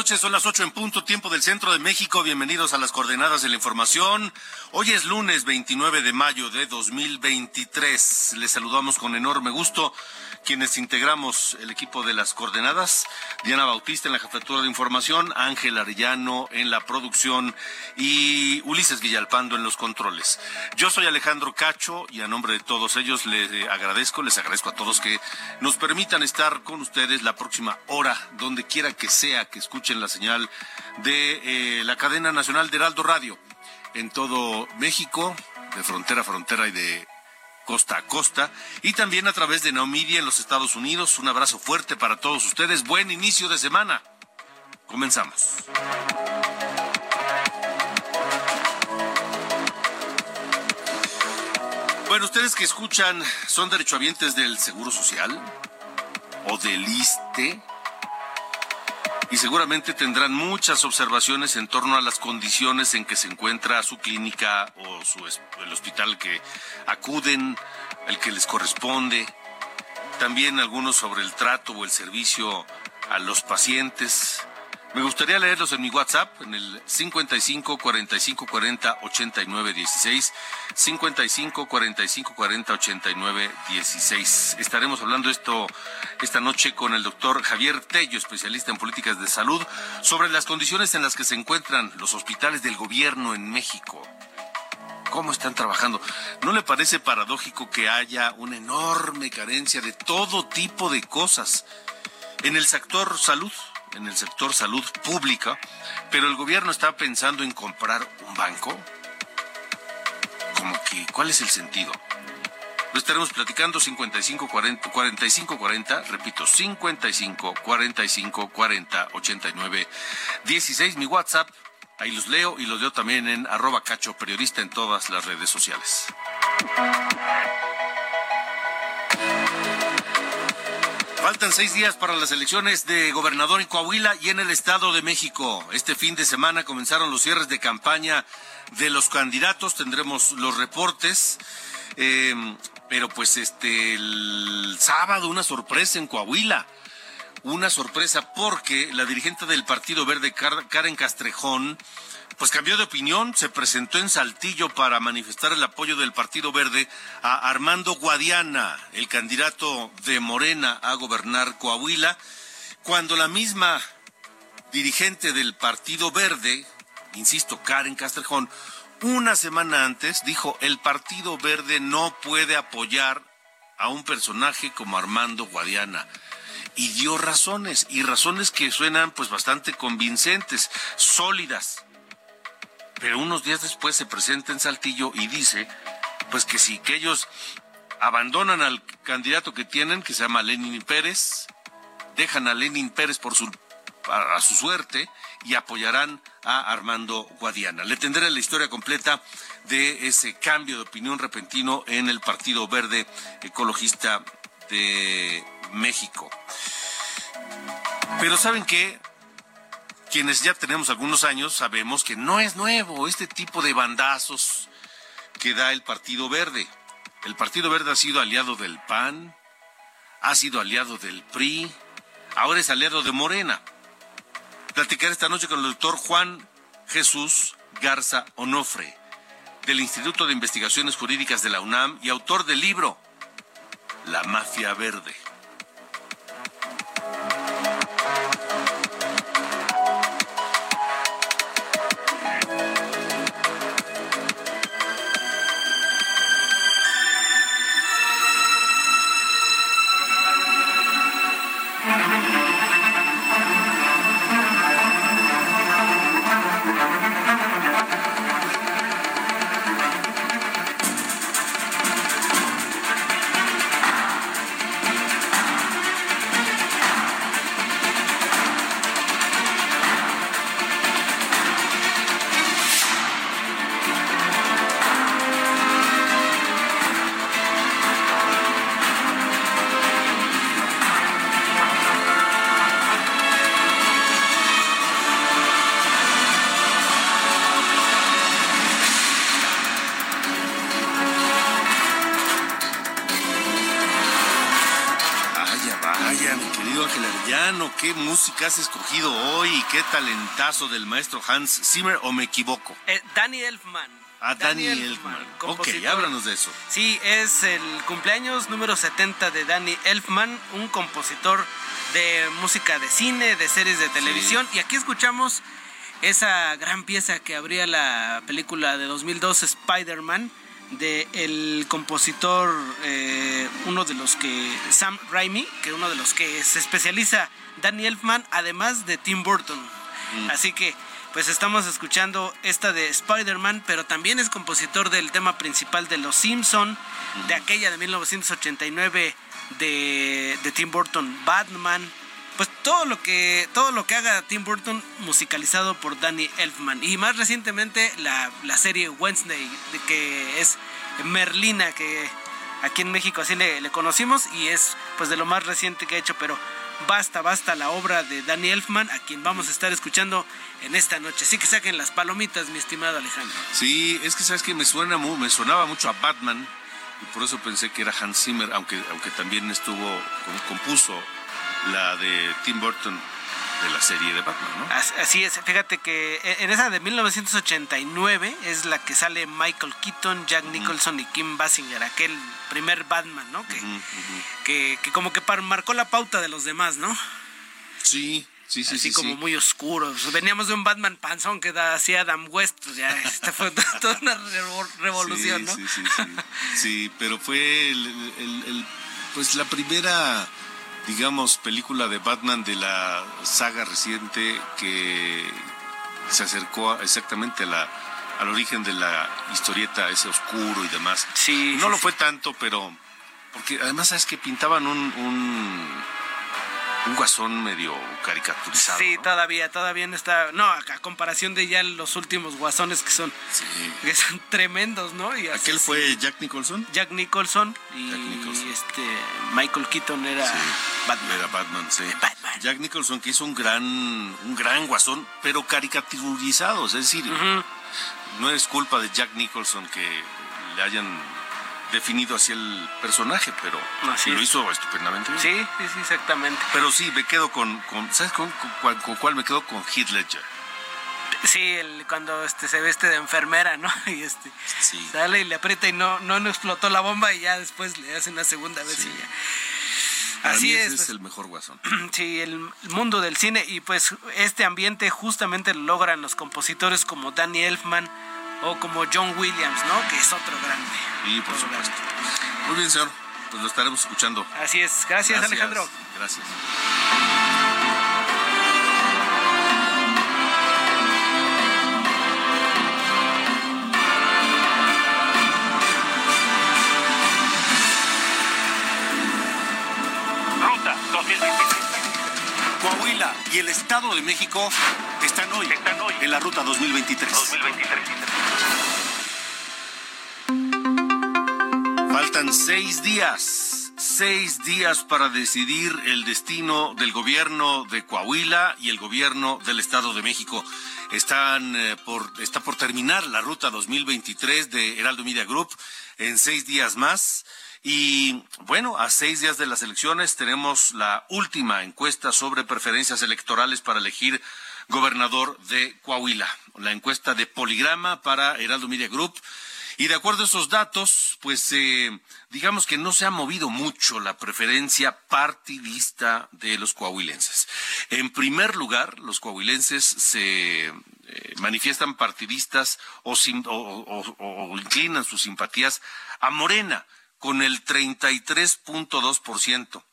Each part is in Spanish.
Noches. Son las ocho en punto, tiempo del centro de México. Bienvenidos a las coordenadas de la información. Hoy es lunes 29 de mayo de 2023. Les saludamos con enorme gusto quienes integramos el equipo de las coordenadas. Diana Bautista en la jefatura de información, Ángel Arellano en la producción y Ulises Villalpando en los controles. Yo soy Alejandro Cacho y a nombre de todos ellos les agradezco, les agradezco a todos que nos permitan estar con ustedes la próxima hora, donde quiera que sea que escuchen la señal de eh, la cadena nacional de Heraldo Radio en todo México, de frontera a frontera y de costa a costa, y también a través de Neomedia en los Estados Unidos. Un abrazo fuerte para todos ustedes. Buen inicio de semana. Comenzamos. Bueno, ustedes que escuchan, ¿son derechohabientes del Seguro Social o del ISTE? Y seguramente tendrán muchas observaciones en torno a las condiciones en que se encuentra su clínica o su, el hospital que acuden, el que les corresponde. También algunos sobre el trato o el servicio a los pacientes. Me gustaría leerlos en mi WhatsApp, en el 55 45 40 89 16, 55 45 40 89 16. Estaremos hablando esto esta noche con el doctor Javier Tello, especialista en políticas de salud, sobre las condiciones en las que se encuentran los hospitales del gobierno en México. ¿Cómo están trabajando? ¿No le parece paradójico que haya una enorme carencia de todo tipo de cosas en el sector salud? En el sector salud pública, pero el gobierno está pensando en comprar un banco. Como que, ¿cuál es el sentido? Lo estaremos platicando 55 40 45 40, repito, 55 45 40 89 16 mi WhatsApp. Ahí los leo y los leo también en arroba cacho periodista en todas las redes sociales. Faltan seis días para las elecciones de gobernador en Coahuila y en el Estado de México. Este fin de semana comenzaron los cierres de campaña de los candidatos. Tendremos los reportes. Eh, pero pues este el sábado una sorpresa en Coahuila. Una sorpresa porque la dirigente del Partido Verde, Karen Castrejón, pues cambió de opinión, se presentó en Saltillo para manifestar el apoyo del Partido Verde a Armando Guadiana, el candidato de Morena a gobernar Coahuila, cuando la misma dirigente del Partido Verde, insisto, Karen Castrejón, una semana antes dijo, el Partido Verde no puede apoyar a un personaje como Armando Guadiana y dio razones, y razones que suenan pues bastante convincentes, sólidas pero unos días después se presenta en Saltillo y dice, pues que sí, que ellos abandonan al candidato que tienen, que se llama Lenin Pérez, dejan a Lenin Pérez por su, a, su suerte y apoyarán a Armando Guadiana. Le tendré la historia completa de ese cambio de opinión repentino en el Partido Verde Ecologista de México. Pero ¿saben qué? Quienes ya tenemos algunos años sabemos que no es nuevo este tipo de bandazos que da el Partido Verde. El Partido Verde ha sido aliado del PAN, ha sido aliado del PRI, ahora es aliado de Morena. Platicar esta noche con el doctor Juan Jesús Garza Onofre, del Instituto de Investigaciones Jurídicas de la UNAM y autor del libro La Mafia Verde. Música has escogido hoy, qué talentazo del maestro Hans Zimmer, o me equivoco. Eh, Danny Elfman. Ah, Danny, Elfman. Ok, háblanos de eso. Sí, es el cumpleaños número 70 de Danny Elfman, un compositor de música de cine, de series de televisión. Y aquí escuchamos esa gran pieza que abría la película de 2002, Spider-Man, de el compositor, eh, uno de los que, Sam Raimi, que uno de los que se especializa, Danny Elfman, además de Tim Burton. Mm. Así que, pues estamos escuchando esta de Spider-Man, pero también es compositor del tema principal de Los Simpson, de aquella de 1989 de, de Tim Burton, Batman, pues todo lo que todo lo que haga Tim Burton musicalizado por Danny Elfman. Y más recientemente la, serie Wednesday que es Merlina que aquí en México así le, conocimos y es pues de lo más reciente que ha hecho pero basta basta la obra de Danny Elfman a quien vamos a estar escuchando en esta noche. Sí que saquen las palomitas mi estimado Alejandro. Sí es que sabes que me suena me sonaba mucho a Batman y por eso pensé que era Hans Zimmer aunque aunque también estuvo compuso la de Tim Burton de la serie de Batman, ¿no? Así es, fíjate que en esa de 1989 es la que sale Michael Keaton, Jack Nicholson y Kim Basinger, aquel primer Batman, ¿no? Que, que, como que marcó la pauta de los demás, ¿no? Sí, Sí, sí, Así como muy oscuro. Veníamos de un Batman panzón que hacía Adam West, pues ya esta fue toda una revolución, ¿no? Sí, sí, sí. Sí, pero fue el, pues la primera digamos, película de Batman de la saga reciente que se acercó exactamente a la, al origen de la historieta, ese oscuro y demás. Sí. No lo fue tanto, pero. Porque además, ¿sabes que Pintaban un un guasón medio caricaturizado. Sí, todavía, todavía no está. No, a comparación de ya los últimos guasones que son, que son tremendos, ¿no? Y ¿Aquel fue Jack Nicholson? Jack Nicholson y este Michael Keaton era Batman. Era Batman, sí. Jack Nicholson que hizo un gran, un gran guasón, pero caricaturizado, es decir, no es culpa de Jack Nicholson que le hayan definido hacia el personaje, pero lo hizo estupendamente bien. Sí, sí, sí, exactamente. Pero sí, me quedo con, ¿sabes con, cuál me quedo? Con Heath Ledger. Sí, el, cuando este, se veste de enfermera, ¿no? Y este sale y le aprieta y no, no, explotó la bomba y ya después le hace una segunda vez y ya. Así es. es el mejor guasón. Sí, el mundo del cine y pues este ambiente justamente lo logran los compositores como Danny Elfman, o como John Williams, ¿no? Que es otro grande. Y por supuesto. Muy bien, señor. Pues lo estaremos escuchando. Así es. Gracias, Alejandro. Gracias. Y el Estado de México están hoy, están hoy en la Ruta 2023. 2023. Faltan seis días, seis días para decidir el destino del gobierno de Coahuila y el gobierno del Estado de México. Están eh, por, está por terminar la ruta 2023 de Heraldo Media Group en seis días más. Y bueno, a seis días de las elecciones tenemos la última encuesta sobre preferencias electorales para elegir gobernador de Coahuila. La encuesta de Poligrama para Heraldo Media Group. Y de acuerdo a esos datos, pues eh, digamos que no se ha movido mucho la preferencia partidista de los coahuilenses. En primer lugar, los coahuilenses se eh, manifiestan partidistas o, o inclinan sus simpatías a Morena con el 33.2%.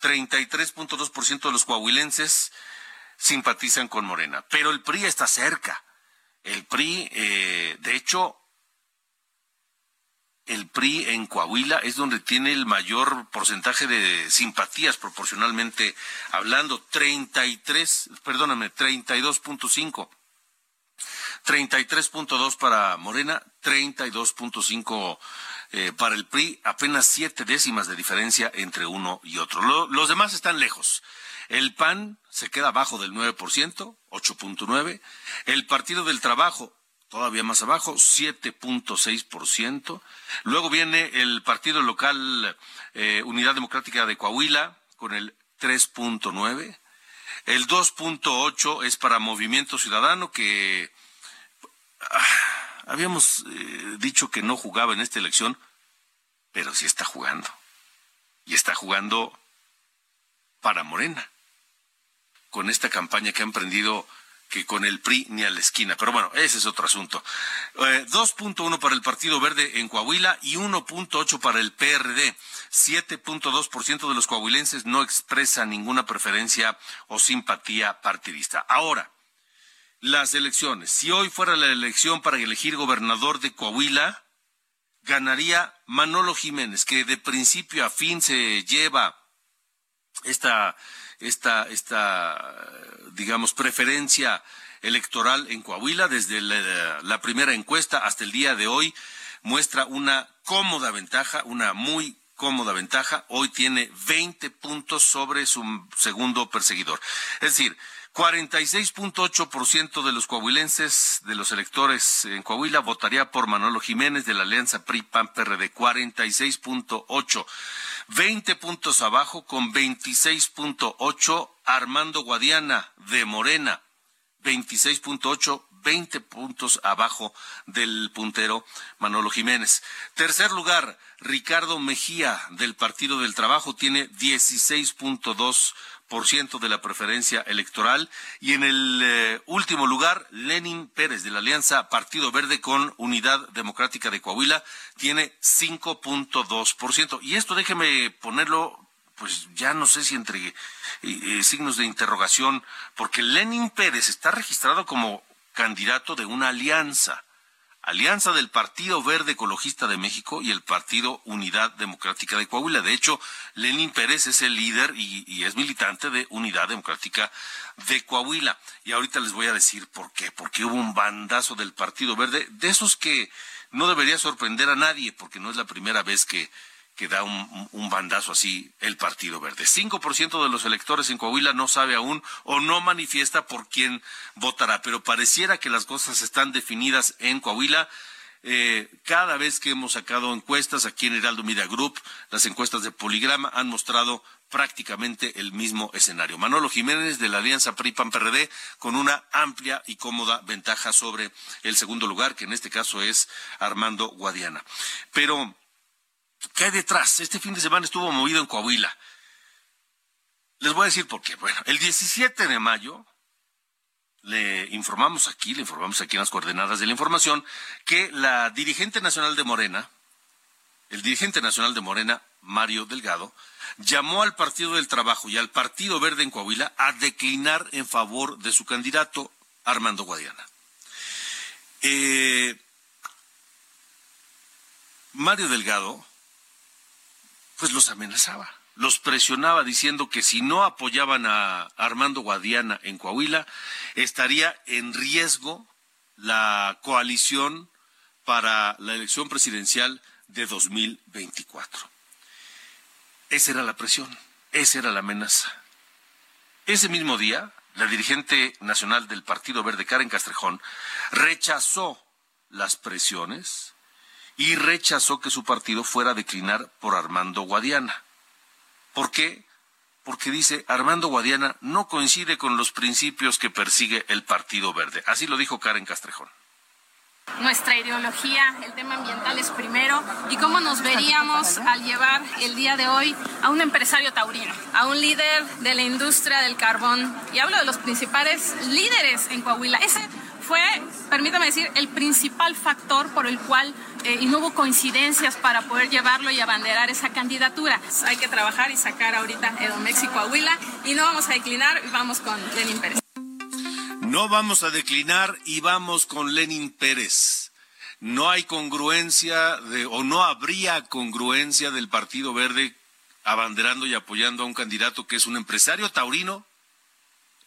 33.2% de los coahuilenses simpatizan con Morena, pero el PRI está cerca. El PRI, eh, de hecho, el PRI en Coahuila es donde tiene el mayor porcentaje de simpatías proporcionalmente hablando, 33, perdóname, 32.5. 33.2 para Morena, 32.5 eh, para el PRI, apenas siete décimas de diferencia entre uno y otro. los demás están lejos. El PAN se queda abajo del 9%, 8.9%. El Partido del Trabajo, todavía más abajo, 7.6%. Luego viene el Partido Local eh, Unidad Democrática de Coahuila con el 3.9. El 2.8 es para Movimiento Ciudadano, que ah, habíamos eh, dicho que no jugaba en esta elección, pero sí está jugando. Y está jugando para Morena, con esta campaña que han emprendido que con el PRI ni a la esquina. Pero bueno, ese es otro asunto. 2.1 eh, para el Partido Verde en Coahuila y 1.8 para el PRD. 7.2% de los coahuilenses no expresa ninguna preferencia o simpatía partidista. Ahora, las elecciones. Si hoy fuera la elección para elegir gobernador de Coahuila, ganaría Manolo Jiménez, que de principio a fin se lleva esta esta, esta digamos, preferencia electoral en Coahuila desde la, primera encuesta hasta el día de hoy muestra una cómoda ventaja, una muy cómoda ventaja. Hoy tiene 20 puntos sobre su segundo perseguidor. Es decir, 46.8% de los coahuilenses, de los electores en Coahuila, votaría por Manolo Jiménez de la Alianza PRI-PAN-PRD. 46.8%. 20 puntos abajo con 26.8 Armando Guadiana de Morena. 26.8, 20 puntos abajo del puntero Manolo Jiménez. Tercer lugar, Ricardo Mejía del Partido del Trabajo tiene 16.2 ciento de la preferencia electoral. Y en el eh, último lugar, Lenin Pérez de la Alianza Partido Verde con Unidad Democrática de Coahuila tiene 5.2%. Y esto déjeme ponerlo, pues ya no sé si entre eh, eh, signos de interrogación, porque Lenin Pérez está registrado como candidato de una alianza alianza del Partido Verde Ecologista de México y el Partido Unidad Democrática de Coahuila. De hecho, Lenín Pérez es el líder y, es militante de Unidad Democrática de Coahuila. Y ahorita les voy a decir por qué. Porque hubo un bandazo del Partido Verde, de esos que no debería sorprender a nadie, porque no es la primera vez que que da un, bandazo así el Partido Verde. 5% de los electores en Coahuila no sabe aún o no manifiesta por quién votará, pero pareciera que las cosas están definidas en Coahuila. Eh, cada vez que hemos sacado encuestas aquí en Heraldo Media Group, las encuestas de Poligrama han mostrado prácticamente el mismo escenario. Manolo Jiménez de la Alianza PRI-PAN-PRD con una amplia y cómoda ventaja sobre el segundo lugar, que en este caso es Armando Guadiana. Pero ¿Qué hay detrás? Este fin de semana estuvo movido en Coahuila. Les voy a decir por qué. Bueno, el 17 de mayo le informamos aquí, le informamos aquí en las coordenadas de la información, que la dirigente nacional de Morena, el dirigente nacional de Morena, Mario Delgado, llamó al Partido del Trabajo y al Partido Verde en Coahuila a declinar en favor de su candidato, Armando Guadiana. Eh, Mario Delgado pues los amenazaba, los presionaba diciendo que si no apoyaban a Armando Guadiana en Coahuila, estaría en riesgo la coalición para la elección presidencial de 2024. Esa era la presión, esa era la amenaza. Ese mismo día, la dirigente nacional del Partido Verde, Karen Castrejón, rechazó las presiones y rechazó que su partido fuera a declinar por Armando Guadiana. ¿Por qué? Porque dice, Armando Guadiana no coincide con los principios que persigue el Partido Verde. Así lo dijo Karen Castrejón. Nuestra ideología, el tema ambiental es primero y cómo nos veríamos al llevar el día de hoy a un empresario taurino, a un líder de la industria del carbón. Y hablo de los principales líderes en Coahuila. Ese fue, permítame decir, el principal factor por el cual eh, y no hubo coincidencias para poder llevarlo y abanderar esa candidatura. Hay que trabajar y sacar ahorita Edomex y Coahuila y no vamos a declinar y vamos con Lenin Pérez. No vamos a declinar y vamos con Lenin Pérez. No hay congruencia de, o no habría congruencia del Partido Verde abanderando y apoyando a un candidato que es un empresario taurino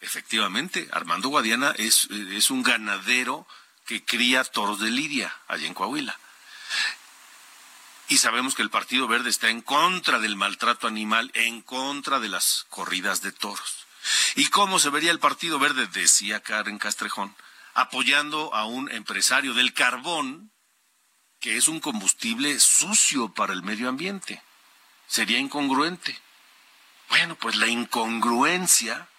Efectivamente, Armando Guadiana es, es un ganadero que cría toros de lidia allá en Coahuila. Y sabemos que el Partido Verde está en contra del maltrato animal, en contra de las corridas de toros. ¿Y cómo se vería el Partido Verde? Decía Karen Castrejón, apoyando a un empresario del carbón, que es un combustible sucio para el medio ambiente. Sería incongruente. Bueno, pues la incongruencia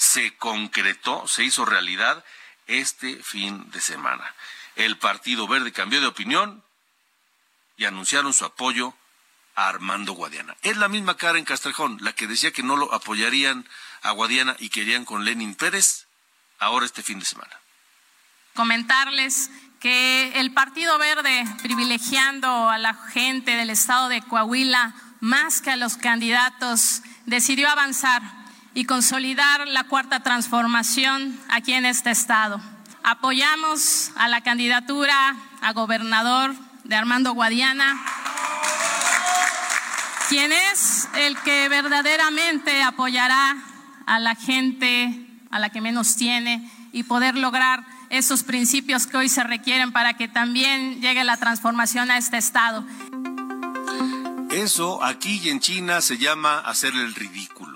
se concretó, se hizo realidad este fin de semana. El Partido Verde cambió de opinión y anunciaron su apoyo a Armando Guadiana. Es la misma Karen Castrejón, la que decía que no lo apoyarían a Guadiana y querían con Lenin Pérez, ahora este fin de semana. Comentarles que el Partido Verde, privilegiando a la gente del estado de Coahuila más que a los candidatos, decidió avanzar y consolidar la cuarta transformación aquí en este estado. Apoyamos a la candidatura a gobernador de Armando Guadiana, quien es el que verdaderamente apoyará a la gente, a la que menos tiene, y poder lograr esos principios que hoy se requieren para que también llegue la transformación a este Estado. Eso aquí y en China se llama hacer el ridículo.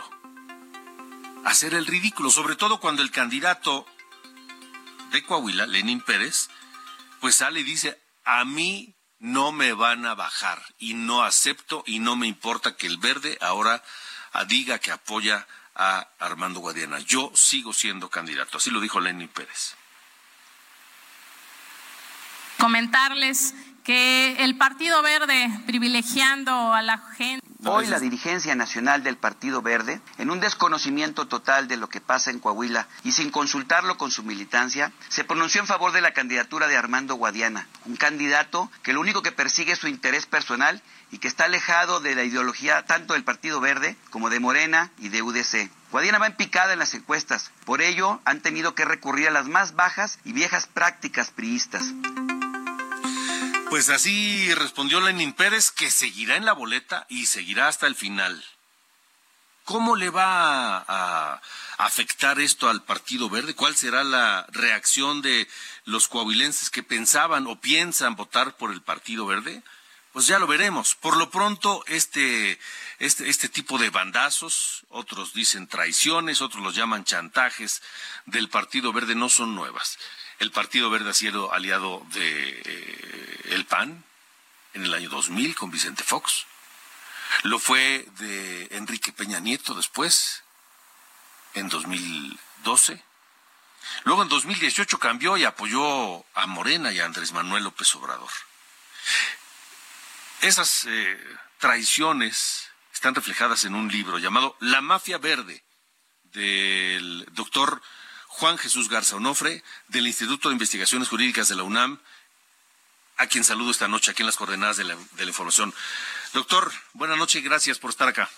Hacer el ridículo, sobre todo cuando el candidato de Coahuila, Lenín Pérez, pues sale y dice, a mí no me van a bajar y no acepto y no me importa que el verde ahora diga que apoya a Armando Guadiana. Yo sigo siendo candidato, así lo dijo Lenín Pérez comentarles que el Partido Verde, privilegiando a la gente. Hoy la dirigencia nacional del Partido Verde, en un desconocimiento total de lo que pasa en Coahuila y sin consultarlo con su militancia, se pronunció en favor de la candidatura de Armando Guadiana, un candidato que lo único que persigue es su interés personal y que está alejado de la ideología tanto del Partido Verde como de Morena y de UDC. Guadiana va en picada en las encuestas, por ello han tenido que recurrir a las más bajas y viejas prácticas priistas. Pues así respondió Lenin Pérez, que seguirá en la boleta y seguirá hasta el final. ¿Cómo le va a, afectar esto al Partido Verde? ¿Cuál será la reacción de los coahuilenses que pensaban o piensan votar por el Partido Verde? Pues ya lo veremos. Por lo pronto, este, este, este tipo de bandazos, otros dicen traiciones, otros los llaman chantajes del Partido Verde, no son nuevas. El Partido Verde ha sido aliado de eh, el PAN en el año 2000 con Vicente Fox. Lo fue de Enrique Peña Nieto después, en 2012. Luego en 2018 cambió y apoyó a Morena y a Andrés Manuel López Obrador. Esas eh, traiciones están reflejadas en un libro llamado La Mafia Verde del doctor Juan Jesús Garza Onofre, del Instituto de Investigaciones Jurídicas de la UNAM, a quien saludo esta noche aquí en las coordenadas de la, información. Doctor, buenas noches y gracias por estar acá.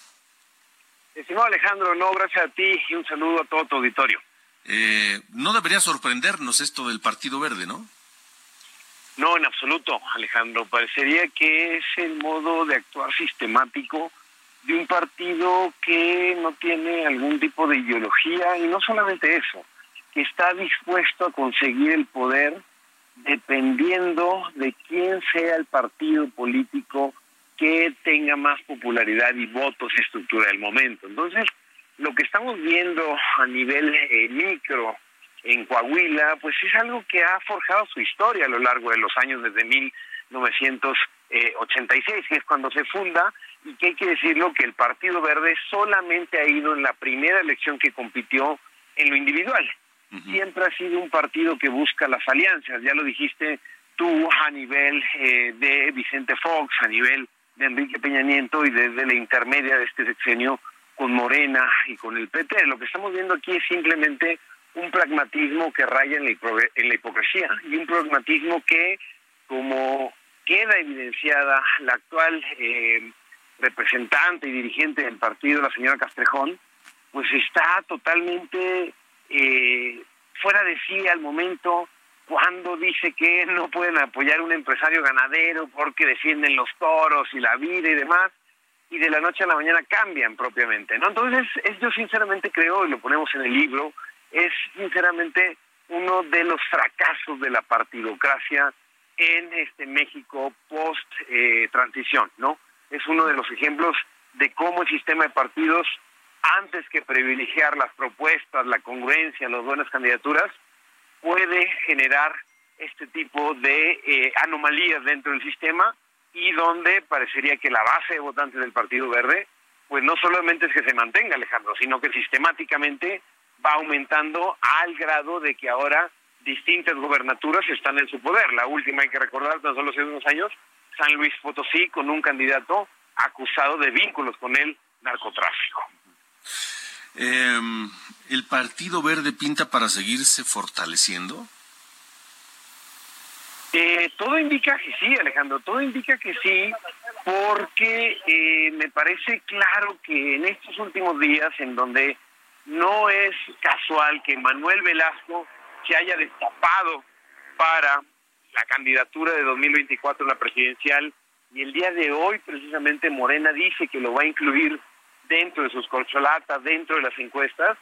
Estimado Alejandro, no, gracias a ti y un saludo a todo tu auditorio. Eh, no debería sorprendernos esto del Partido Verde, ¿no? No, en absoluto, Alejandro. Parecería que es el modo de actuar sistemático de un partido que no tiene algún tipo de ideología y no solamente eso, está dispuesto a conseguir el poder dependiendo de quién sea el partido político que tenga más popularidad y votos y estructura del momento. Entonces, lo que estamos viendo a nivel eh, micro en Coahuila, pues es algo que ha forjado su historia a lo largo de los años desde 1986, que es cuando se funda, y que hay que decirlo que el Partido Verde solamente ha ido en la primera elección que compitió en lo individual siempre ha sido un partido que busca las alianzas, ya lo dijiste tú a nivel eh, de Vicente Fox, a nivel de Enrique Peña Nieto y desde la intermedia de este sexenio con Morena y con el PT. Lo que estamos viendo aquí es simplemente un pragmatismo que raya en la, en la hipocresía y un pragmatismo que, como queda evidenciada la actual eh, representante y dirigente del partido, la señora Castrejón, pues está totalmente eh, fuera de sí al momento cuando dice que no pueden apoyar a un empresario ganadero porque defienden los toros y la vida y demás, y de la noche a la mañana cambian propiamente, ¿no? Entonces, es, yo sinceramente creo, y lo ponemos en el libro, es sinceramente uno de los fracasos de la partidocracia en este México post eh, transición, ¿no? Es uno de los ejemplos de cómo el sistema de partidos antes que privilegiar las propuestas, la congruencia, las buenas candidaturas, puede generar este tipo de eh, anomalías dentro del sistema y donde parecería que la base de votantes del Partido Verde pues no solamente es que se mantenga, Alejandro, sino que sistemáticamente va aumentando al grado de que ahora distintas gobernaturas están en su poder. La última, hay que recordar, tan solo hace unos años, San Luis Potosí, con un candidato acusado de vínculos con el narcotráfico. Em, ¿El Partido Verde pinta para seguirse fortaleciendo? Eh, todo indica que sí, Alejandro, todo indica que sí, porque eh, me parece claro que en estos últimos días, en donde no es casual que Manuel Velasco se haya destapado para la candidatura de 2024 en la presidencial, y el día de hoy precisamente Morena dice que lo va a incluir dentro de sus colcholatas, dentro de las encuestas,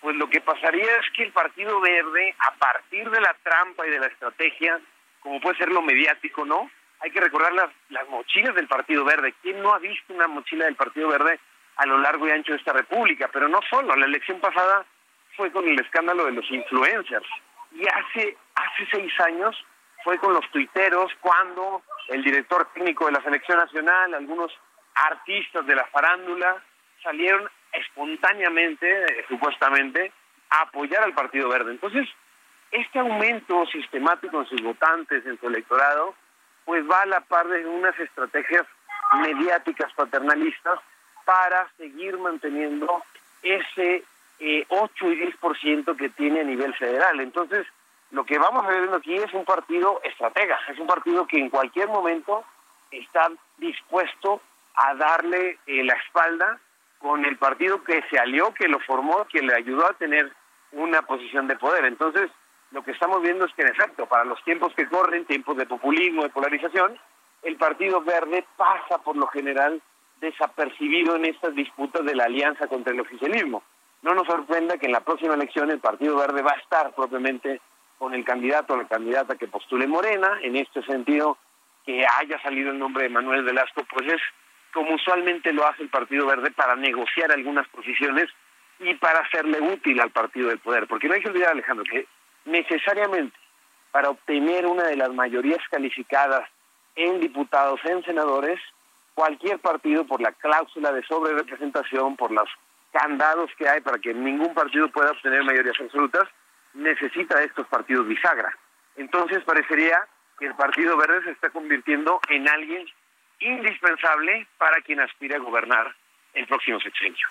pues lo que pasaría es que el Partido Verde, a partir de la trampa y de la estrategia, como puede ser lo mediático, ¿no? Hay que recordar las, las mochilas del Partido Verde. ¿Quién no ha visto una mochila del Partido Verde a lo largo y ancho de esta república? Pero no solo, la elección pasada fue con el escándalo de los influencers. Y hace, hace seis años fue con los tuiteros cuando el director técnico de la selección nacional, algunos artistas de la farándula, salieron espontáneamente, eh, supuestamente, a apoyar al Partido Verde. Entonces, este aumento sistemático en sus votantes, en su electorado, pues va a la par de unas estrategias mediáticas paternalistas para seguir manteniendo ese eh, 8 y 10% que tiene a nivel federal. Entonces, lo que vamos a ver aquí es un partido estratega, es un partido que en cualquier momento está dispuesto a darle eh, la espalda con el partido que se alió, que lo formó, que le ayudó a tener una posición de poder. Entonces, lo que estamos viendo es que, en efecto, para los tiempos que corren, tiempos de populismo, de polarización, el Partido Verde pasa, por lo general, desapercibido en estas disputas de la alianza contra el oficialismo. No nos sorprenda que en la próxima elección el Partido Verde va a estar propiamente con el candidato o la candidata que postule Morena. En este sentido, que haya salido el nombre de Manuel Velasco, pues es como usualmente lo hace el Partido Verde para negociar algunas posiciones y para hacerle útil al partido del poder. Porque no hay que olvidar, Alejandro, que necesariamente para obtener una de las mayorías calificadas en diputados, en senadores, cualquier partido por la cláusula de sobrerepresentación, por los candados que hay para que ningún partido pueda obtener mayorías absolutas, necesita estos partidos bisagra. Entonces parecería que el Partido Verde se está convirtiendo en alguien indispensable para quien aspire a gobernar el próximo sexenio.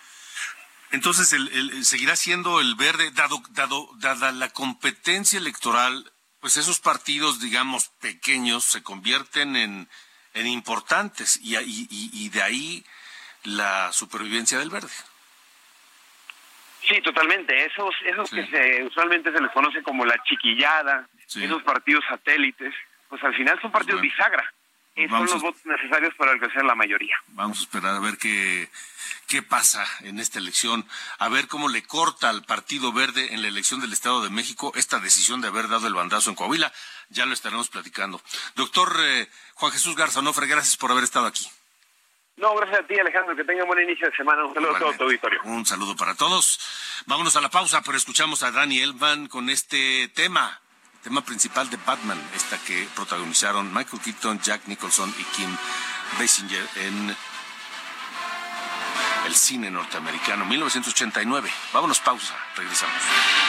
Entonces, el, seguirá siendo el verde, dado, dado, dada la competencia electoral, pues esos partidos, digamos, pequeños se convierten en, en importantes y, y, y de ahí la supervivencia del verde. Sí, totalmente. Esos, esos que se, usualmente se les conoce como la chiquillada, esos partidos satélites, pues al final son partidos bisagra son los votos necesarios para alcanzar la mayoría. Vamos a esperar a ver qué, qué pasa en esta elección, a ver cómo le corta al Partido Verde en la elección del Estado de México esta decisión de haber dado el bandazo en Coahuila. Ya lo estaremos platicando. Doctor eh, Juan Jesús Garzanofre, gracias por haber estado aquí. No, gracias a ti, Alejandro. Que tenga buen inicio de semana. Un saludo a todo tu auditorio. Un saludo para todos. Vámonos a la pausa, pero escuchamos a Dani Elman con este tema tema principal de Batman, esta que protagonizaron Michael Keaton, Jack Nicholson y Kim Basinger en el cine norteamericano 1989. Vámonos pausa, regresamos.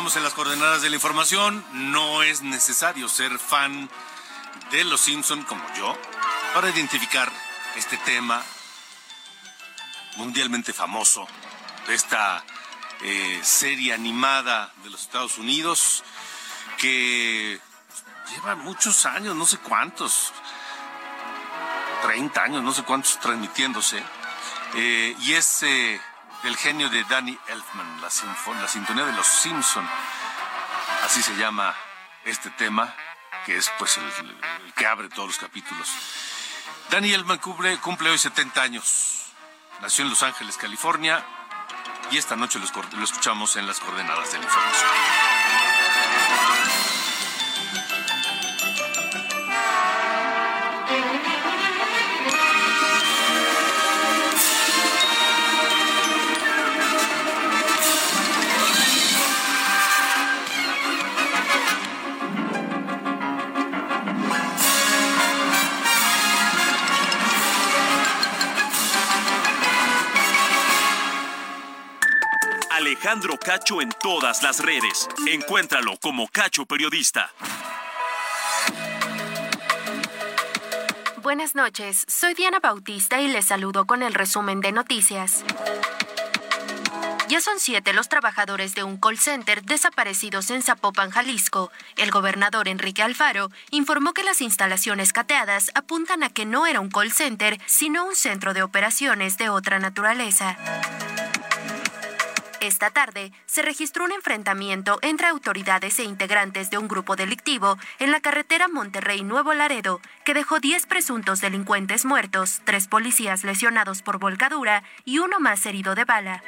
En las coordenadas de la información. No es necesario ser fan de Los Simpson como yo para identificar este tema mundialmente famoso de esta eh, serie animada de los Estados Unidos que lleva muchos años, no sé cuántos, 30 años, no sé cuántos transmitiéndose, eh, y es eh, del genio de Danny Elfman, la, sintonía de los Simpson, así se llama este tema, que es pues el, que abre todos los capítulos. Danny Elfman cumple, cumple hoy 70 años, nació en Los Ángeles, California, y esta noche lo, lo escuchamos en las coordenadas de la información. Alejandro Cacho en todas las redes. Encuéntralo como Cacho Periodista. Buenas noches, soy Diana Bautista y les saludo con el resumen de noticias. Ya son siete los trabajadores de un call center desaparecidos en Zapopan, Jalisco. El gobernador Enrique Alfaro informó que las instalaciones cateadas apuntan a que no era un call center, sino un centro de operaciones de otra naturaleza. Esta tarde se registró un enfrentamiento entre autoridades e integrantes de un grupo delictivo en la carretera Monterrey-Nuevo Laredo, que dejó 10 presuntos delincuentes muertos, tres policías lesionados por volcadura y uno más herido de bala.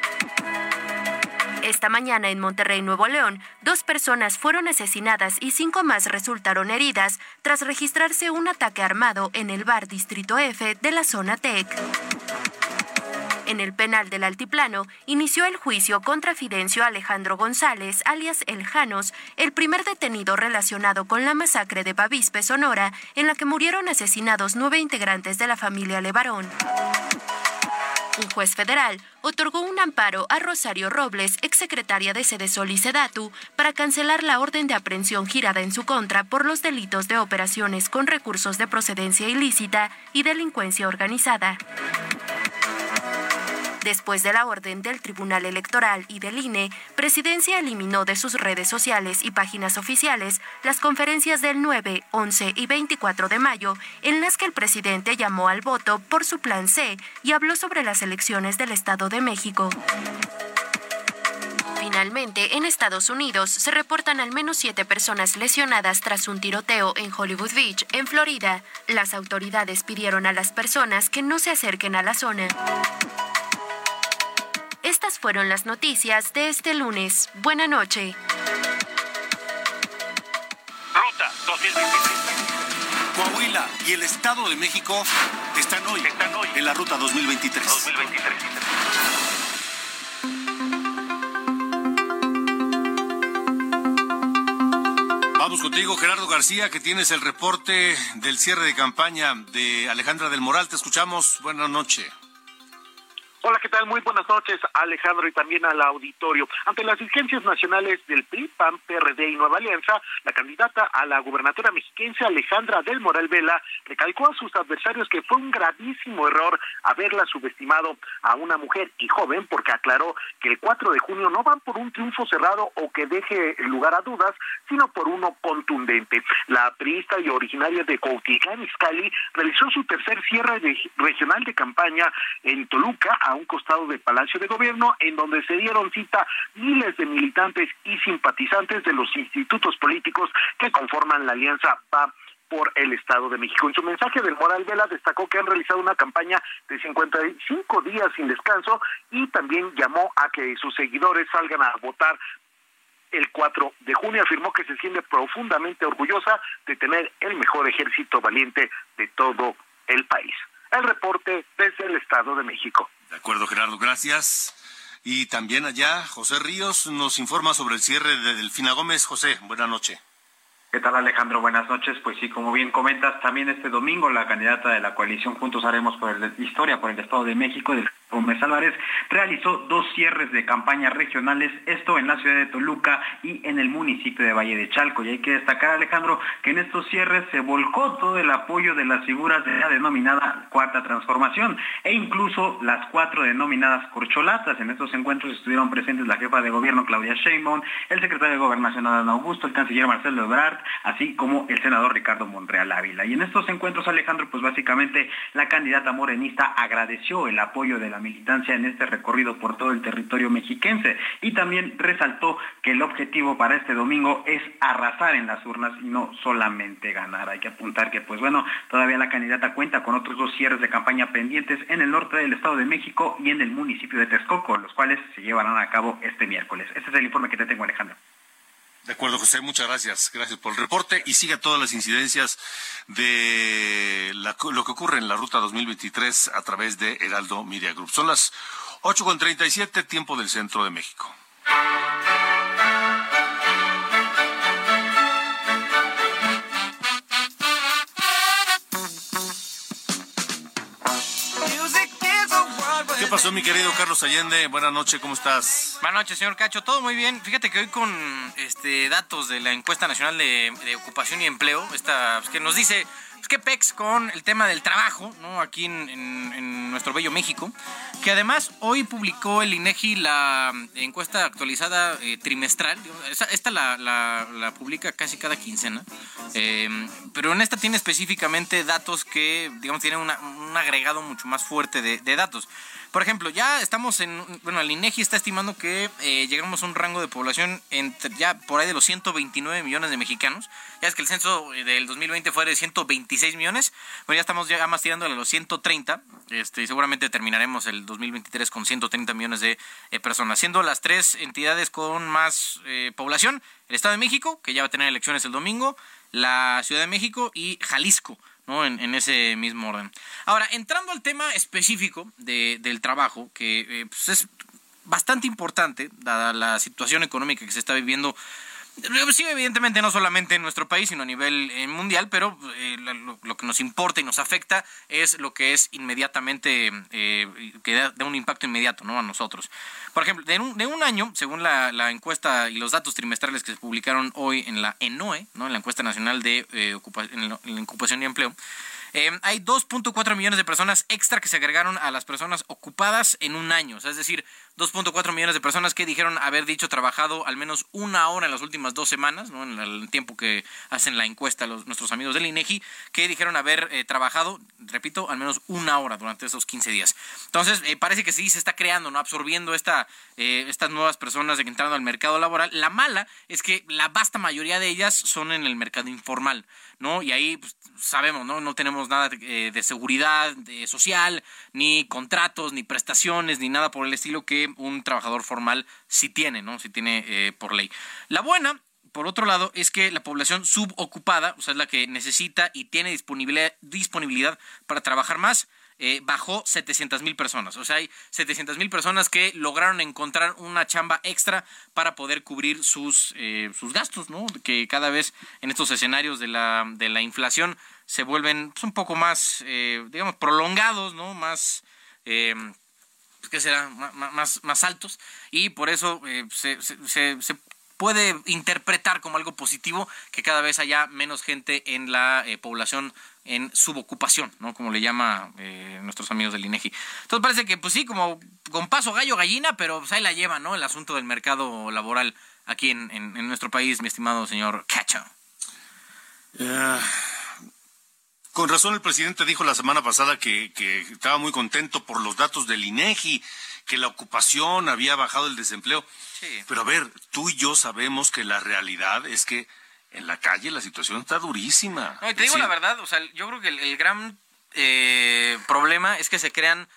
Esta mañana en Monterrey, Nuevo León, dos personas fueron asesinadas y cinco más resultaron heridas tras registrarse un ataque armado en el bar Distrito F de la zona TEC. En el penal del Altiplano inició el juicio contra Fidencio Alejandro González, alias El Janos, el primer detenido relacionado con la masacre de Bavispe, Sonora, en la que murieron asesinados nueve integrantes de la familia Levarón. Un juez federal otorgó un amparo a Rosario Robles, exsecretaria de Sedesol y Sedatu, para cancelar la orden de aprehensión girada en su contra por los delitos de operaciones con recursos de procedencia ilícita y delincuencia organizada. Después de la orden del Tribunal Electoral y del INE, Presidencia eliminó de sus redes sociales y páginas oficiales las conferencias del 9, 11 y 24 de mayo, en las que el presidente llamó al voto por su Plan C y habló sobre las elecciones del Estado de México. Finalmente, en Estados Unidos se reportan al menos siete personas lesionadas tras un tiroteo en Hollywood Beach, en Florida. Las autoridades pidieron a las personas que no se acerquen a la zona. Estas fueron las noticias de este lunes. Buena noche. Ruta 2023. Coahuila y el Estado de México están hoy, Están hoy. en la ruta 2023. 2023. Vamos contigo, Gerardo García, que tienes el reporte del cierre de campaña de Alejandra del Moral. Te escuchamos. Buenas noches. Hola, ¿qué tal? Muy buenas noches, Alejandro, y también al auditorio. Ante las exigencias nacionales del PRI, PAN, PRD y Nueva Alianza, la candidata a la gubernatura mexiquense, Alejandra del Moral Vela, recalcó a sus adversarios que fue un gravísimo error haberla subestimado a una mujer y joven, porque aclaró que el 4 de junio no van por un triunfo cerrado o que deje lugar a dudas, sino por uno contundente. La priista y originaria de Cuautitlán, Izcalli, realizó su tercer cierre regional de campaña en Toluca, a un costado del Palacio de Gobierno, en donde se dieron cita miles de militantes y simpatizantes de los institutos políticos que conforman la alianza PA por el Estado de México. En su mensaje del Moral Vela destacó que han realizado una campaña de 55 días sin descanso y también llamó a que sus seguidores salgan a votar el 4 de junio. Afirmó que se siente profundamente orgullosa de tener el mejor ejército valiente de todo el país. El reporte desde el Estado de México. De acuerdo, Gerardo, gracias. Y también allá, José Ríos nos informa sobre el cierre de Delfina Gómez. José, buena noche. ¿Qué tal Alejandro? Buenas noches. Pues sí, como bien comentas, también este domingo la candidata de la coalición Juntos Haremos por el Historia por el Estado de México, Gómez Álvarez, realizó dos cierres de campaña regionales, esto en la ciudad de Toluca y en el municipio de Valle de Chalco. Y hay que destacar, Alejandro, que en estos cierres se volcó todo el apoyo de las figuras de la denominada Cuarta Transformación e incluso las cuatro denominadas corcholatas. En estos encuentros estuvieron presentes la jefa de gobierno Claudia Sheinbaum, el secretario de Gobernación Adán Augusto, el canciller Marcelo Ebrard, así como el senador Ricardo Monreal Ávila. Y en estos encuentros, Alejandro, pues básicamente la candidata morenista agradeció el apoyo de la militancia en este recorrido por todo el territorio mexiquense y también resaltó que el objetivo para este domingo es arrasar en las urnas y no solamente ganar. Hay que apuntar que pues bueno, todavía la candidata cuenta con otros dos cierres de campaña pendientes en el norte del Estado de México y en el municipio de Texcoco, los cuales se llevarán a cabo este miércoles. Este es el informe que te tengo, Alejandro. De acuerdo, José, muchas gracias. Gracias por el reporte y siga todas las incidencias de lo que ocurre en la ruta 2023 a través de Heraldo Media Group. Son las 8.37, tiempo del centro de México. Pasó, mi querido Carlos Allende? Buenas noches, ¿cómo estás? Buenas noches, señor Cacho. Todo muy bien. Fíjate que hoy con este datos de la encuesta nacional de, ocupación y empleo, esta, pues, que nos dice pues, que PEX con el tema del trabajo, ¿no? Aquí en, nuestro bello México, que además hoy publicó el INEGI la encuesta actualizada eh, trimestral. Esta, la, publica casi cada quincena, em, pero en esta tiene específicamente datos que, digamos, tienen un agregado mucho más fuerte de datos. Por ejemplo, ya estamos en, bueno, el INEGI está estimando que eh, llegamos a un rango de población entre ya por ahí de los 129 millones de mexicanos. Ya es que el censo eh, del 2020 fue de 126 millones, pero ya estamos ya más tirando a los 130, este, y seguramente terminaremos el 2023 con 130 millones de eh, personas, siendo las tres entidades con más población, el Estado de México, que ya va a tener elecciones el domingo, la Ciudad de México y Jalisco. ¿no? En, ese mismo orden. Ahora, entrando al tema específico de, del trabajo, que eh, pues es bastante importante, dada la situación económica que se está viviendo Sí, evidentemente no solamente en nuestro país, sino a nivel eh, mundial, pero eh, lo, que nos importa y nos afecta es lo que es inmediatamente, eh, que da, un impacto inmediato ¿no? a nosotros. Por ejemplo, de un, de un año, según la, la, encuesta y los datos trimestrales que se publicaron hoy en la ENOE, ¿no? en la encuesta nacional de ocupación y empleo, eh, hay 2.4 millones de personas extra que se agregaron a las personas ocupadas en un año. es decir, 2.4 millones de personas que dijeron haber dicho trabajado al menos una hora en las últimas dos semanas, ¿no? en el tiempo que hacen la encuesta nuestros amigos del INEGI, que dijeron haber eh, trabajado, repito, al menos una hora durante esos 15 días. Entonces, eh, parece que sí se está creando, ¿no? absorbiendo esta, estas nuevas personas de que entraron al mercado laboral. La mala es que la vasta mayoría de ellas son en el mercado informal. ¿no? Y ahí pues, sabemos, ¿no? No tenemos nada de, eh, seguridad social, ni contratos, ni prestaciones, ni nada por el estilo que un trabajador formal sí tiene, ¿no? Sí tiene eh, por ley. La buena por otro lado, es que la población subocupada, o sea, es la que necesita y tiene disponibilidad, disponibilidad para trabajar más, eh, bajó 700 mil personas. O sea, hay 700 mil personas que lograron encontrar una chamba extra para poder cubrir sus, eh, sus gastos, ¿no? Que cada vez en estos escenarios de la, de la inflación se vuelven pues, un poco más, digamos, prolongados, ¿no? Más que será más, más altos y por eso eh, se, se, puede interpretar como algo positivo que cada vez haya menos gente en la eh, población en subocupación, ¿no? Como le llama eh, nuestros amigos del INEGI. Entonces parece que, pues sí, como con paso gallo gallina, pero pues ahí la lleva, ¿no? El asunto del mercado laboral aquí en, en, nuestro país, mi estimado señor Cacho. Con razón el presidente dijo la semana pasada que, que estaba muy contento por los datos del INEGI, que la ocupación había bajado el desempleo. Pero a ver, tú y yo sabemos que la realidad es que en la calle la situación está durísima. No, y te digo la verdad, o sea, yo creo que el, gran eh, problema es que se crean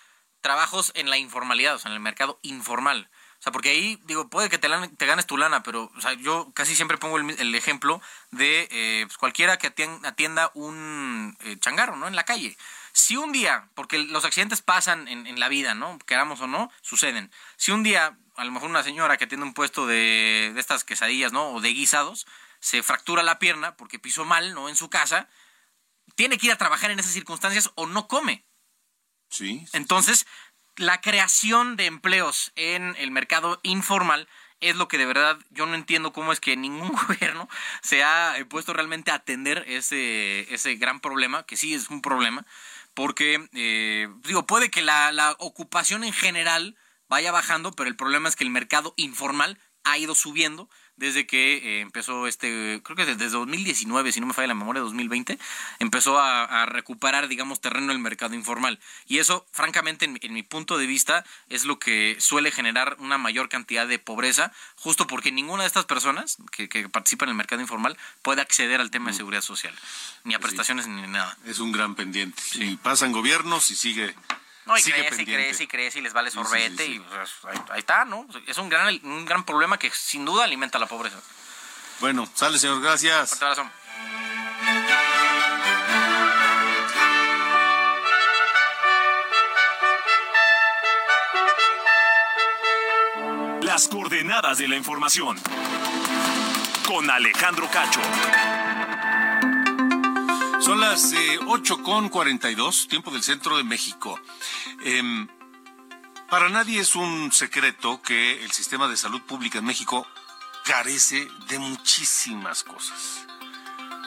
trabajos en la informalidad, o sea, en el mercado informal. O sea, porque ahí, digo, puede que te, te ganes tu lana, pero o sea, yo casi siempre pongo el, ejemplo de eh, pues, cualquiera que atienda un eh, changarro, ¿no? En la calle. Si un día, porque los accidentes pasan en, en la vida, ¿no? Queramos o no, suceden. Si un día, a lo mejor una señora que tiene un puesto de, de estas quesadillas, ¿no? O de guisados, se fractura la pierna porque pisó mal, ¿no? En su casa, tiene que ir a trabajar en esas circunstancias o no come. Sí. Entonces, la creación de empleos en el mercado informal es lo que de verdad yo no entiendo cómo es que ningún gobierno se ha puesto realmente a atender ese, ese gran problema, que sí es un problema, porque, eh, digo, puede que la, la ocupación en general vaya bajando, pero el problema es que el mercado informal ha ido subiendo desde que eh, empezó este, creo que desde 2019, si no me falla la memoria, 2020, empezó a, recuperar, digamos, terreno el mercado informal. Y eso, francamente, en, mi punto de vista, es lo que suele generar una mayor cantidad de pobreza, justo porque ninguna de estas personas que, que participan en el mercado informal puede acceder al tema de mm. seguridad social, ni a prestaciones ni nada. Es un gran pendiente. Y pasan gobiernos y sigue no, y crece y crece y crece y les vale sorbete y pues, ahí, está, ¿no? Es un gran, un gran problema que sin duda alimenta la pobreza. Bueno, sale señor, gracias. Fuerte abrazo. Las coordenadas de la información. Con Alejandro Cacho. Son las eh, ocho con dos, tiempo del centro de México. Em, para nadie es un secreto que el sistema de salud pública en México carece de muchísimas cosas.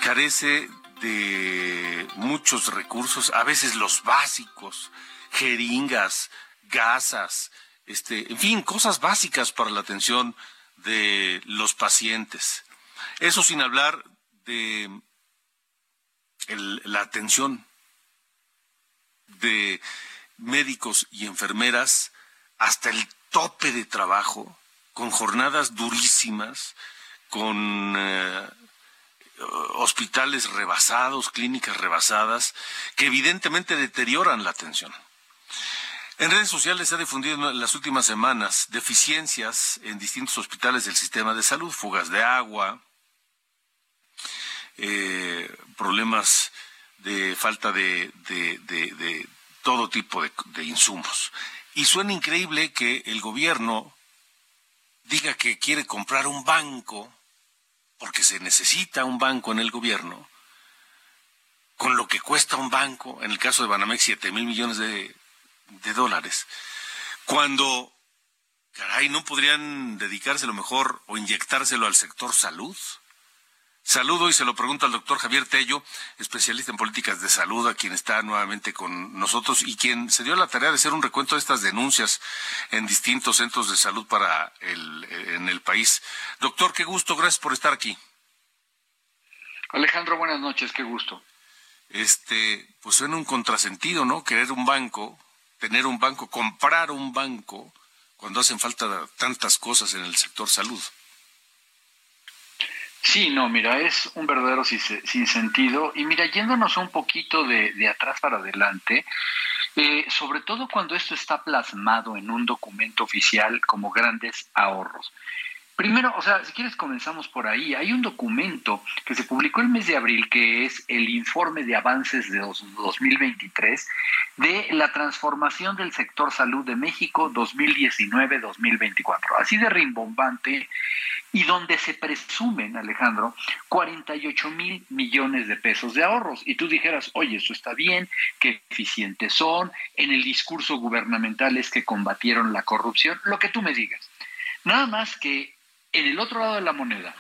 Carece de muchos recursos, a veces los básicos, jeringas, gasas, este, en fin, cosas básicas para la atención de los pacientes. Eso sin hablar de la atención de médicos y enfermeras hasta el tope de trabajo, con jornadas durísimas, con eh, hospitales rebasados, clínicas rebasadas, que evidentemente deterioran la atención. En redes sociales se ha difundido en las últimas semanas deficiencias en distintos hospitales del sistema de salud, fugas de agua, eh, problemas de falta de, todo tipo de, insumos. Y suena increíble que el gobierno diga que quiere comprar un banco, porque se necesita un banco en el gobierno, con lo que cuesta un banco, en el caso de Banamex, 7 mil millones de, de dólares, cuando, caray, no podrían dedicárselo mejor o inyectárselo al sector salud. Saludo y se lo pregunto al doctor Javier Tello, especialista en políticas de salud, a quien está nuevamente con nosotros y quien se dio la tarea de hacer un recuento de estas denuncias en distintos centros de salud para el, en el país. Doctor, qué gusto, gracias por estar aquí. Alejandro, buenas noches, qué gusto. Este, pues suena un contrasentido, ¿no? Querer un banco, tener un banco, comprar un banco, cuando hacen falta tantas cosas en el sector salud. Sí, no, mira, es un verdadero sin sentido. Y mira, yéndonos un poquito de, de atrás para adelante, eh, sobre todo cuando esto está plasmado en un documento oficial como grandes ahorros. Primero, o sea, si quieres comenzamos por ahí. Hay un documento que se publicó el mes de abril que es el informe de avances de 2023 de la transformación del sector salud de México 2019-2024. Así de rimbombante y donde se presumen, Alejandro, 48 mil millones de pesos de ahorros. Y tú dijeras, oye, eso está bien, qué eficientes son, en el discurso gubernamental es que combatieron la corrupción, lo que tú me digas. Nada más que en el otro lado de la moneda,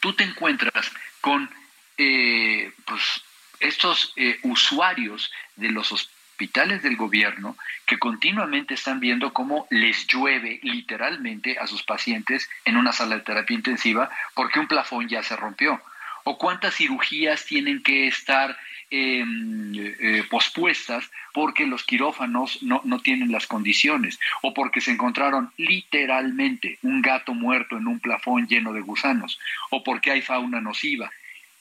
tú te encuentras con eh, pues, estos eh, usuarios de los hospitales del gobierno que continuamente están viendo cómo les llueve literalmente a sus pacientes en una sala de terapia intensiva porque un plafón ya se rompió. O cuántas cirugías tienen que estar em, eh, pospuestas porque los quirófanos no, no tienen las condiciones o porque se encontraron literalmente un gato muerto en un plafón lleno de gusanos o porque hay fauna nociva.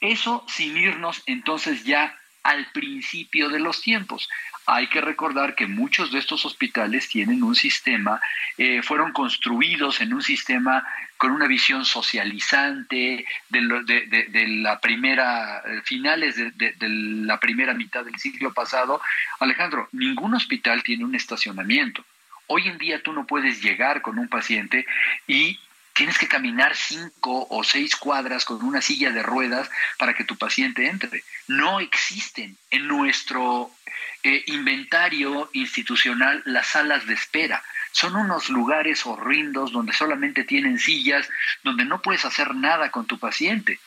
Eso sin irnos entonces ya al principio de los tiempos. Hay que recordar que muchos de estos hospitales tienen un sistema, eh, fueron construidos en un sistema con una visión socializante de, la primera, eh, finales de, la primera mitad del siglo pasado. Alejandro, ningún hospital tiene un estacionamiento. Hoy en día tú no puedes llegar con un paciente y tienes que caminar cinco o seis cuadras con una silla de ruedas para que tu paciente entre. No existen en nuestro eh, inventario institucional las salas de espera. Son unos lugares horrendos donde solamente tienen sillas, donde no puedes hacer nada con tu paciente.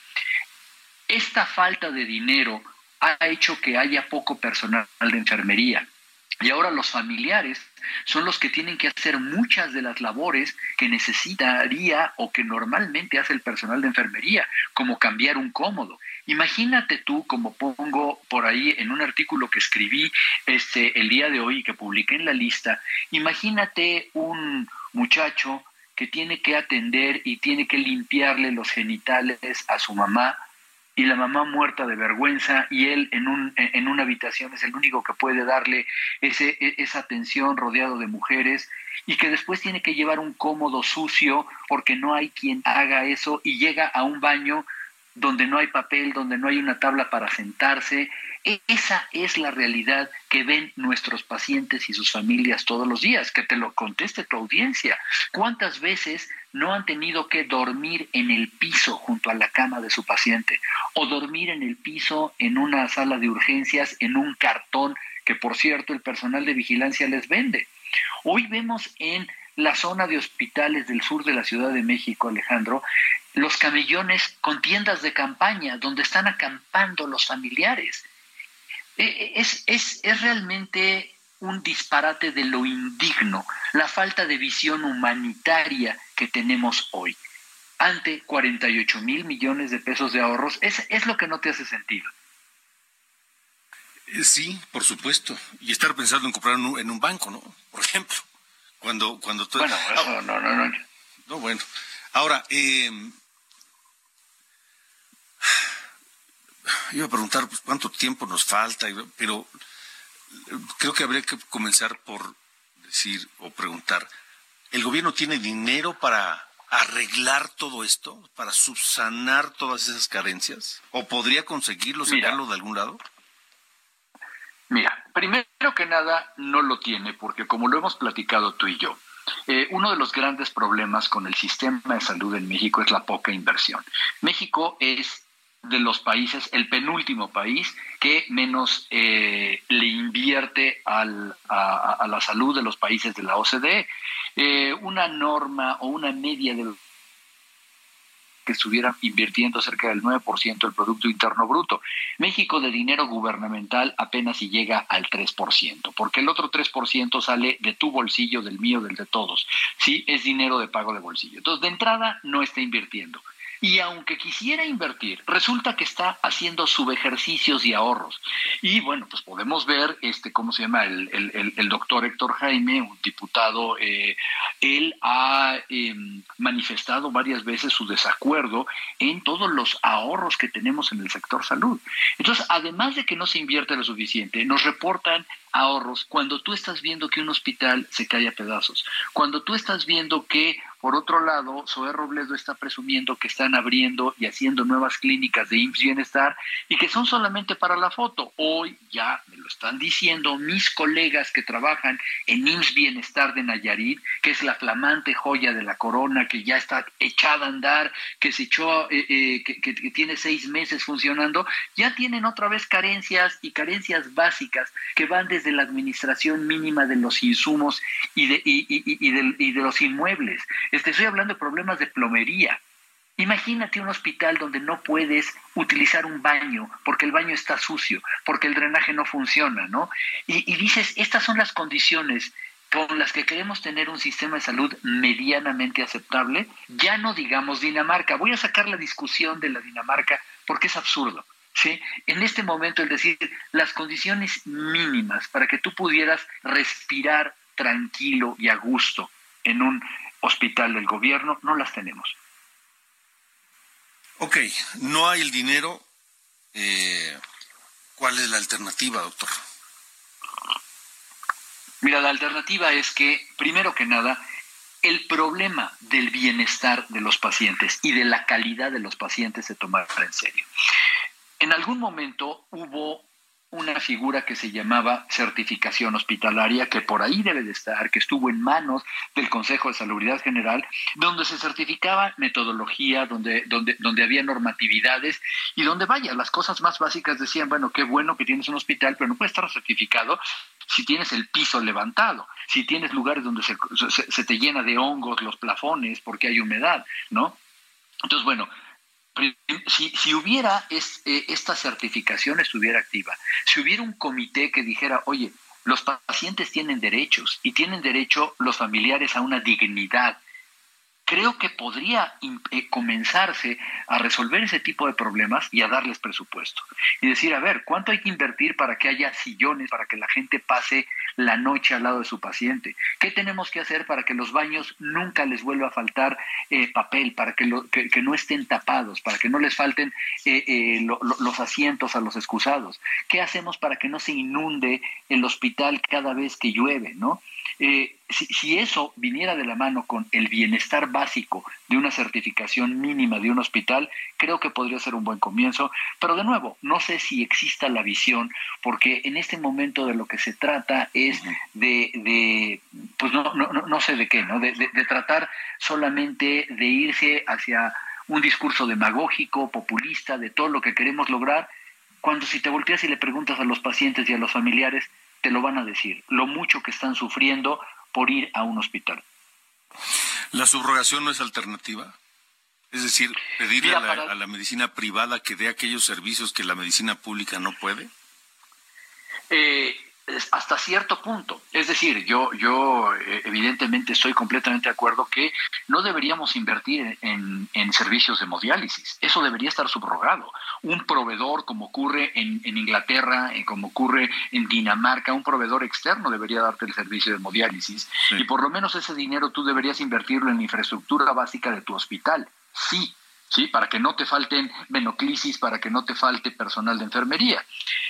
Esta falta de dinero ha hecho que haya poco personal de enfermería. Y ahora los familiares son los que tienen que hacer muchas de las labores que necesitaría o que normalmente hace el personal de enfermería, como cambiar un cómodo. Imagínate tú, como pongo por ahí en un artículo que escribí este, el día de hoy y que publiqué en la lista, imagínate un muchacho que tiene que atender y tiene que limpiarle los genitales a su mamá y la mamá muerta de vergüenza y él en, un, en una habitación es el único que puede darle ese, e, esa atención rodeado de mujeres y que después tiene que llevar un cómodo sucio porque no hay quien haga eso y llega a un baño donde no hay papel, donde no hay una tabla para sentarse. E, esa es la realidad que ven nuestros pacientes y sus familias todos los días. Que te lo conteste tu audiencia. ¿Cuántas veces no han tenido que dormir en el piso junto a la cama de su paciente o dormir en el piso en una sala de urgencias en un cartón que por cierto el personal de vigilancia les vende. Hoy vemos en la zona de hospitales del sur de la Ciudad de México, Alejandro, los camellones con tiendas de campaña donde están acampando los familiares. E, e, es, es, es realmente un disparate de lo indigno, la falta de visión humanitaria que tenemos hoy. Ante 48 mil millones de pesos de ahorros, es, es lo que no te hace sentido. Eh, sí, por supuesto. Y estar pensando en comprar en un banco, ¿no? Por ejemplo, cuando, cuando Bueno, eso, no, no, no. No, bueno. Ahora, eh, iba a preguntar pues, cuánto tiempo nos falta, pero creo que habría que comenzar por decir o preguntar, ¿el gobierno tiene dinero para arreglar todo esto, para subsanar todas esas carencias? ¿O podría conseguirlo, sacarlo de algún lado? Mira, primero que nada no lo tiene, porque como lo hemos platicado tú y yo, eh, uno de los grandes problemas con el sistema de salud en México es la poca inversión. México es de los países, el penúltimo país que menos eh, le invierte a, la salud de los países de la OCDE. Eh, una norma o una media de que estuviera invirtiendo cerca del 9% del Producto Interno Bruto. México de dinero gubernamental apenas si llega al 3%, porque el otro 3% sale de tu bolsillo, del mío, del de todos. Sí, es dinero de pago de bolsillo. Entonces, de entrada, no está invirtiendo y aunque quisiera invertir, resulta que está haciendo subejercicios y ahorros. Y bueno, pues podemos ver, este, ¿cómo se llama? El, doctor Héctor Jaime, un diputado, eh, él ha em, manifestado varias veces su desacuerdo en todos los ahorros que tenemos en el sector salud. Entonces, además de que no se invierte lo suficiente, nos reportan ahorros cuando tú estás viendo que un hospital se cae a pedazos, cuando tú estás viendo que por otro lado, Zoé Robledo está presumiendo que están abriendo y haciendo nuevas clínicas de IMSS Bienestar y que son solamente para la foto. Hoy ya me lo están diciendo mis colegas que trabajan en IMSS Bienestar de Nayarit, que es la flamante joya de la corona, que ya está echada a andar, que se echó, eh, eh, que, tiene seis meses funcionando, ya tienen otra vez carencias y carencias básicas que van desde la administración mínima de los insumos y de, y, de, los inmuebles. Estoy hablando de problemas de plomería. Imagínate un hospital donde no puedes utilizar un baño porque el baño está sucio, porque el drenaje no funciona, ¿no? Y, y, dices, estas son las condiciones con las que queremos tener un sistema de salud medianamente aceptable, ya no digamos Dinamarca. Voy a sacar la discusión de la Dinamarca porque es absurdo. ¿sí? En este momento, el decir, las condiciones mínimas para que tú pudieras respirar tranquilo y a gusto en un hospital del gobierno, no las tenemos. Ok, no hay el dinero. Eh, ¿Cuál es la alternativa, doctor? Mira, la alternativa es que, primero que nada, el problema del bienestar de los pacientes y de la calidad de los pacientes se tomará en serio. En algún momento hubo una figura que se llamaba certificación hospitalaria, que por ahí debe de estar, que estuvo en manos del Consejo de Salubridad General, donde se certificaba metodología, donde, donde, donde había normatividades y donde, vaya, las cosas más básicas decían, bueno, qué bueno que tienes un hospital, pero no puede estar certificado si tienes el piso levantado, si tienes lugares donde se, se te llena de hongos los plafones porque hay humedad, ¿no? Entonces, bueno, si, hubiera eh, esta certificación estuviera activa, si hubiera un comité que dijera, oye, los pacientes tienen derechos y tienen derecho los familiares a una dignidad creo que podría eh, comenzarse a resolver ese tipo de problemas y a darles presupuesto. Y decir, a ver, ¿cuánto hay que invertir para que haya sillones, para que la gente pase la noche al lado de su paciente? ¿Qué tenemos que hacer para que los baños nunca les vuelva a faltar eh, papel, para que, no estén tapados, para que no les falten eh, los asientos a los excusados? ¿Qué hacemos para que no se inunde el hospital cada vez que llueve? ¿no? Eh, si, eso viniera de la mano con el bienestar básico de una certificación mínima de un hospital, creo que podría ser un buen comienzo. Pero de nuevo, no sé si exista la visión, porque en este momento de lo que se trata es de, pues no, no, no, sé de qué, ¿no? De, de tratar solamente de irse hacia un discurso demagógico, populista, de todo lo que queremos lograr, cuando si te volteas y le preguntas a los pacientes y a los familiares, te lo van a decir, lo mucho que están sufriendo por ir a un hospital. ¿La subrogación no es alternativa? Es decir, pedirle a, la, a la medicina privada que dé aquellos servicios que la medicina pública no puede. Eh, hasta cierto punto. Es decir, yo, yo eh, evidentemente estoy completamente de acuerdo que no deberíamos invertir en, servicios de hemodiálisis. Eso debería estar subrogado. Un proveedor, como ocurre en, Inglaterra, eh, como ocurre en Dinamarca, un proveedor externo debería darte el servicio de hemodiálisis. Y por lo menos ese dinero tú deberías invertirlo en la infraestructura básica de tu hospital. Sí, ¿sí? Para que no te falten menoclisis, para que no te falte personal de enfermería.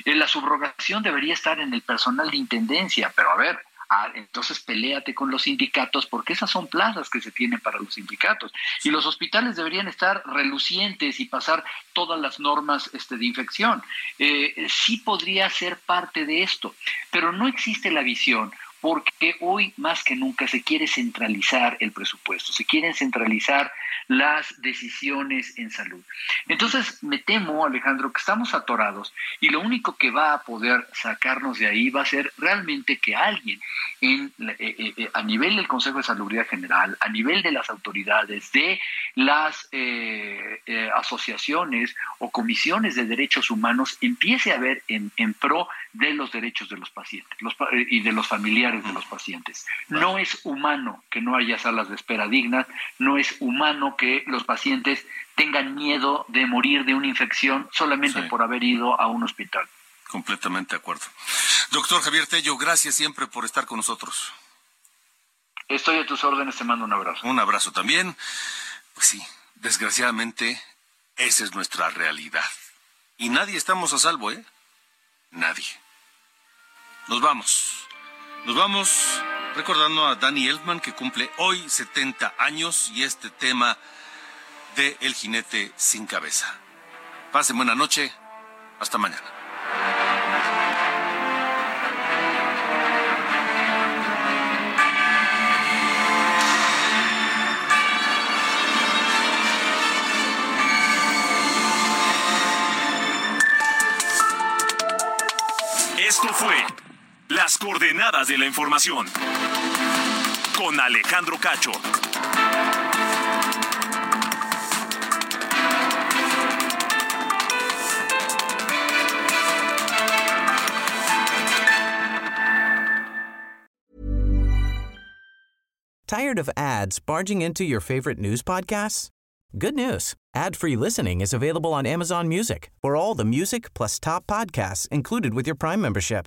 Eh, la subrogación debería estar en el personal de intendencia, pero a ver, ah, entonces peleate con los sindicatos porque esas son plazas que se tienen para los sindicatos. Y los hospitales deberían estar relucientes y pasar todas las normas este, de infección. Eh, sí podría ser parte de esto, pero no existe la visión porque hoy más que nunca se quiere centralizar el presupuesto, se quieren centralizar las decisiones en salud. Entonces, me temo, Alejandro, que estamos atorados y lo único que va a poder sacarnos de ahí va a ser realmente que alguien en, eh, eh, eh, a nivel del Consejo de Salubridad General, a nivel de las autoridades, de las asociaciones o comisiones de derechos humanos, empiece a ver en pro de los derechos de los pacientes y de los familiares de los pacientes. No es humano que no haya salas de espera dignas, no es humano que los pacientes tengan miedo de morir de una infección solamente por haber ido a un hospital. Completamente de acuerdo. Doctor Javier Tello, gracias siempre por estar con nosotros. Estoy a tus órdenes, te mando un abrazo. Un abrazo también. Pues sí, desgraciadamente, esa es nuestra realidad. Y nadie estamos a salvo, ¿eh? Nadie. Nos vamos. Nos vamos recordando a Danny Elfman que cumple hoy 70 años y este tema de El jinete sin cabeza. Pasen buena noche, hasta mañana. Esto fue Las coordenadas de la información con Alejandro Cacho. Tired of ads barging into your favorite news podcasts? Good news. Ad-free listening is available on Amazon Music for all the music plus top podcasts included with your Prime membership.